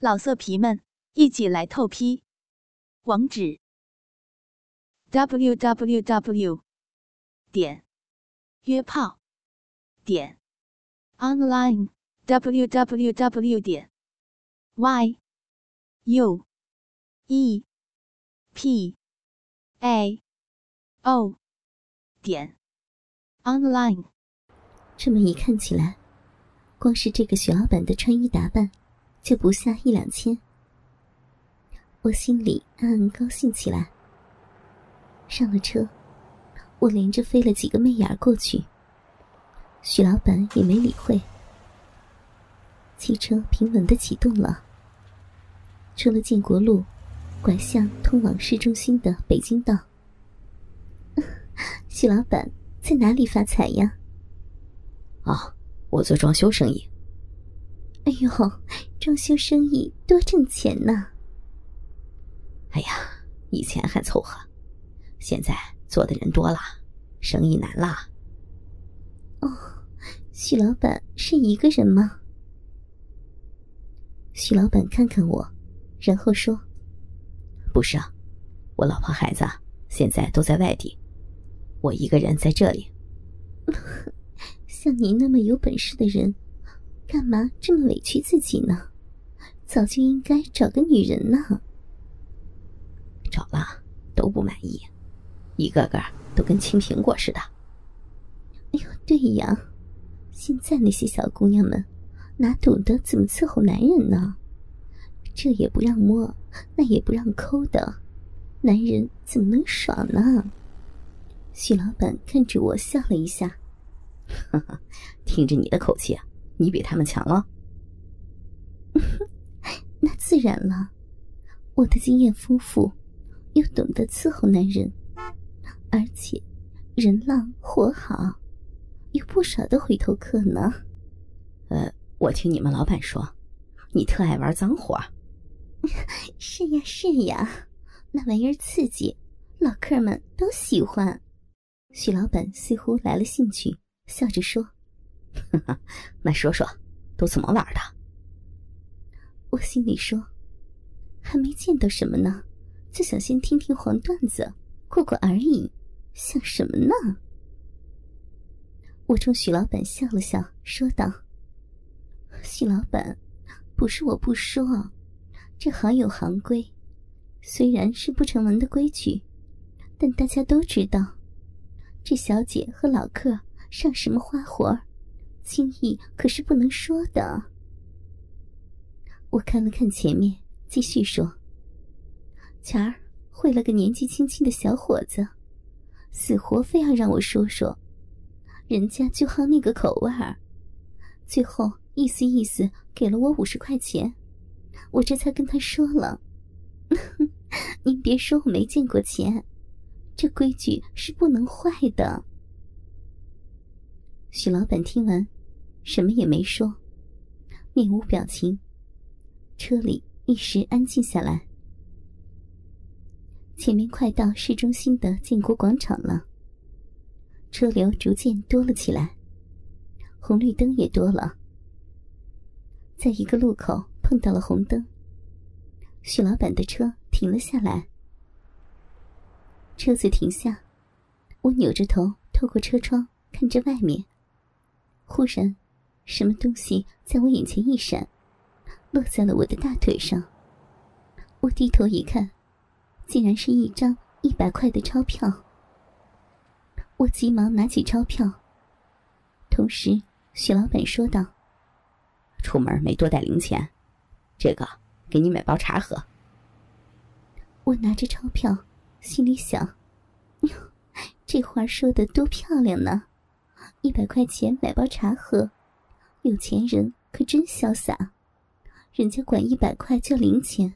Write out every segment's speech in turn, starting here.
老色皮们，一起来透批！网址：w w w 点约炮点 online w w w 点 y u e p a o 点 online。这么一看起来，光是这个许老板的穿衣打扮。就不下一两千，我心里暗暗高兴起来。上了车，我连着飞了几个媚眼过去。许老板也没理会。汽车平稳的启动了，出了建国路，拐向通往市中心的北京道。许老板在哪里发财呀？啊，我做装修生意。哎呦，装修生意多挣钱呢！哎呀，以前还凑合，现在做的人多了，生意难了。哦，许老板是一个人吗？许老板看看我，然后说：“不是啊，我老婆孩子现在都在外地，我一个人在这里。”像你那么有本事的人。干嘛这么委屈自己呢？早就应该找个女人呢。找了都不满意，一个个都跟青苹果似的。哎呦，对呀，现在那些小姑娘们哪懂得怎么伺候男人呢？这也不让摸，那也不让抠的，男人怎么能爽呢？许老板看着我笑了一下，呵呵，听着你的口气啊。你比他们强了，自然了。我的经验丰富，又懂得伺候男人，而且人浪活好，有不少的回头客呢。呃，我听你们老板说，你特爱玩脏活。是呀是呀，那玩意儿刺激，老客们都喜欢。许老板似乎来了兴趣，笑着说。那说说，都怎么玩的？我心里说，还没见到什么呢，就想先听听黄段子，过过而已，想什么呢？我冲许老板笑了笑，说道：“许老板，不是我不说，这行有行规，虽然是不成文的规矩，但大家都知道，这小姐和老客上什么花活。”轻易可是不能说的。我看了看前面，继续说：“前儿会了个年纪轻轻的小伙子，死活非要让我说说，人家就好那个口味儿。最后意思意思给了我五十块钱，我这才跟他说了。您别说我没见过钱，这规矩是不能坏的。”许老板听完。什么也没说，面无表情。车里一时安静下来。前面快到市中心的建国广场了，车流逐渐多了起来，红绿灯也多了。在一个路口碰到了红灯，许老板的车停了下来。车子停下，我扭着头透过车窗看着外面，忽然。什么东西在我眼前一闪，落在了我的大腿上。我低头一看，竟然是一张一百块的钞票。我急忙拿起钞票，同时许老板说道：“出门没多带零钱，这个给你买包茶喝。”我拿着钞票，心里想：“哟，这话说的多漂亮呢！一百块钱买包茶喝。”有钱人可真潇洒，人家管一百块叫零钱，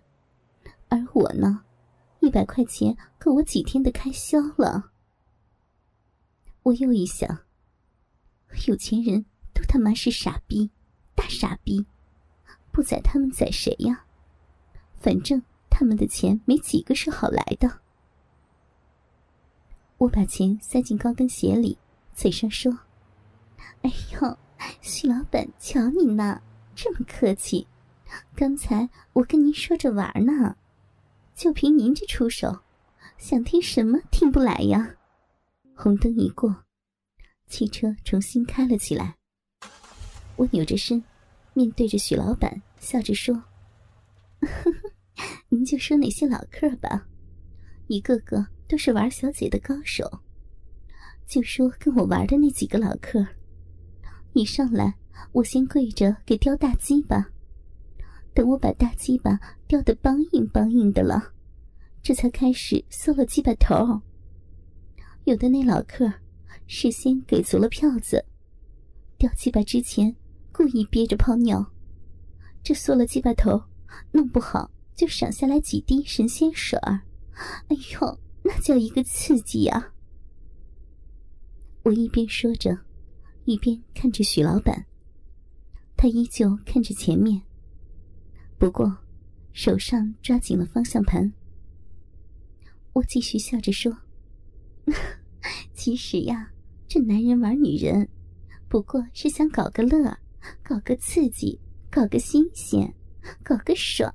而我呢，一百块钱够我几天的开销了。我又一想，有钱人都他妈是傻逼，大傻逼，不宰他们宰谁呀？反正他们的钱没几个是好来的。我把钱塞进高跟鞋里，嘴上说：“哎呦。”许老板，瞧你呢，这么客气，刚才我跟您说着玩呢，就凭您这出手，想听什么听不来呀？红灯一过，汽车重新开了起来。我扭着身，面对着许老板，笑着说：“呵 呵您就说那些老客吧，一个个都是玩小姐的高手。就说跟我玩的那几个老客，一上来我先跪着给雕大鸡吧，等我把大鸡巴吊得梆硬梆硬的了，这才开始缩了鸡巴头。有的那老客事先给足了票子，叼鸡巴之前。”故意憋着泡尿，这缩了鸡巴头，弄不好就赏下来几滴神仙水儿。哎呦，那叫一个刺激呀！我一边说着，一边看着许老板，他依旧看着前面，不过手上抓紧了方向盘。我继续笑着说：“ 其实呀，这男人玩女人，不过是想搞个乐。”搞个刺激，搞个新鲜，搞个爽。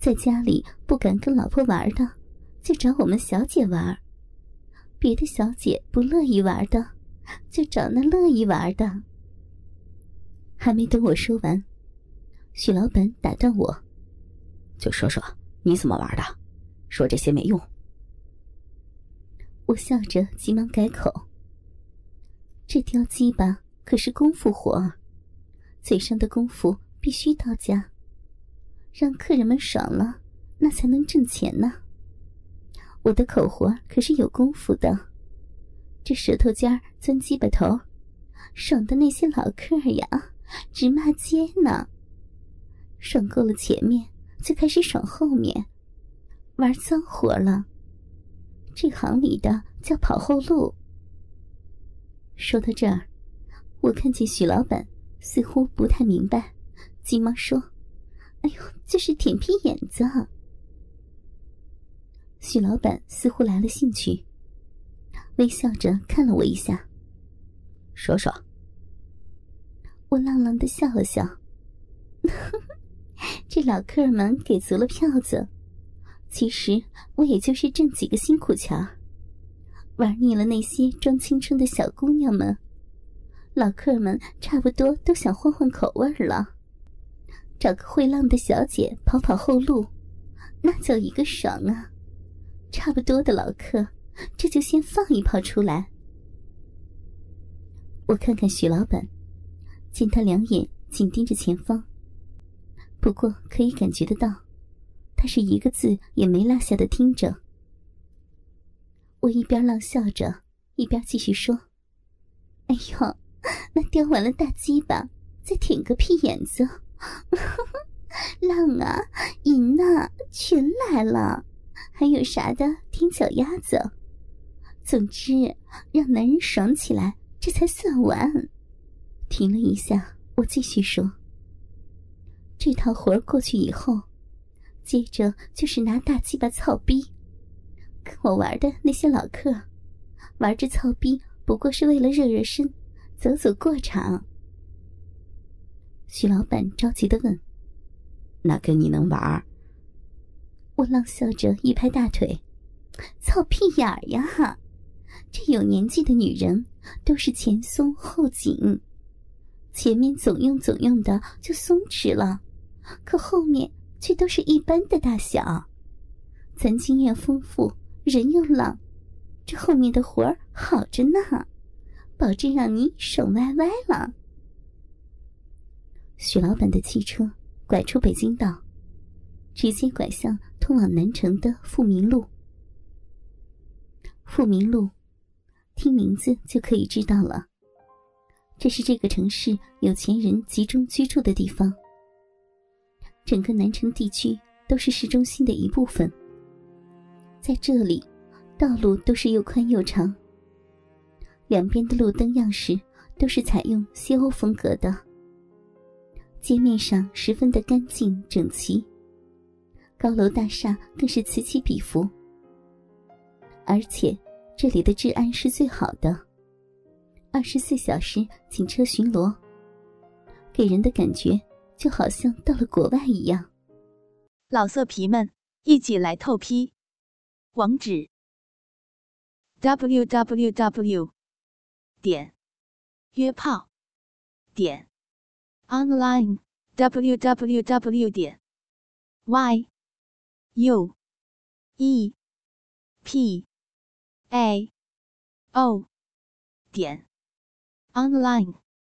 在家里不敢跟老婆玩的，就找我们小姐玩；别的小姐不乐意玩的，就找那乐意玩的。还没等我说完，许老板打断我：“就说说你怎么玩的，说这些没用。”我笑着急忙改口：“这雕鸡巴。”可是功夫活，嘴上的功夫必须到家，让客人们爽了，那才能挣钱呢。我的口活可是有功夫的，这舌头尖钻鸡巴头，爽的那些老客呀，直骂街呢。爽够了前面，就开始爽后面，玩脏活了。这行里的叫跑后路。说到这儿。我看见许老板似乎不太明白，急忙说：“哎呦，就是舔屁眼子。”许老板似乎来了兴趣，微笑着看了我一下，说说。我浪浪的笑了笑，老客们给足了票子，其实我也就是挣几个辛苦钱玩腻了那些装青春的小姑娘们。老客们差不多都想换换口味了，找个会浪的小姐跑跑后路，那叫一个爽啊！差不多的老客，这就先放一炮出来。我看看许老板，见他两眼紧盯着前方，不过可以感觉得到，他是一个字也没落下的听着。我一边浪笑着，一边继续说：“哎呦！”那叼完了大鸡巴，再舔个屁眼子，浪啊，淫啊，全来了，还有啥的舔脚丫子，总之让男人爽起来，这才算完。停了一下，我继续说：这套活儿过去以后，接着就是拿大鸡巴操逼，跟我玩的那些老客，玩着操逼不过是为了热热身。走走过场，徐老板着急的问：“哪跟你能玩？”我浪笑着一拍大腿：“操屁眼儿呀！这有年纪的女人都是前松后紧，前面总用总用的就松弛了，可后面却都是一般的大小。咱经验丰富，人又浪，这后面的活儿好着呢。”保证让你爽歪歪了。许老板的汽车拐出北京道，直接拐向通往南城的富民路。富民路，听名字就可以知道了，这是这个城市有钱人集中居住的地方。整个南城地区都是市中心的一部分，在这里，道路都是又宽又长。两边的路灯样式都是采用西欧风格的，街面上十分的干净整齐，高楼大厦更是此起彼伏。而且这里的治安是最好的，二十四小时警车巡逻，给人的感觉就好像到了国外一样。老色皮们，一起来透批！网址：w w w 点约炮点 online w w w 点 y u e p a o 点 online。